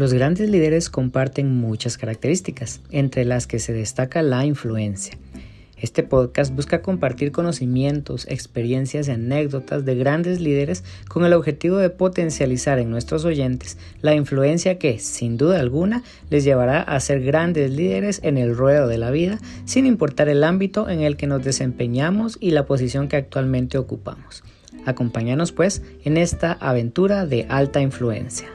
Los grandes líderes comparten muchas características, entre las que se destaca la influencia. Este podcast busca compartir conocimientos, experiencias y anécdotas de grandes líderes con el objetivo de potencializar en nuestros oyentes la influencia que, sin duda alguna, les llevará a ser grandes líderes en el ruedo de la vida, sin importar el ámbito en el que nos desempeñamos y la posición que actualmente ocupamos. Acompáñanos pues en esta aventura de alta influencia.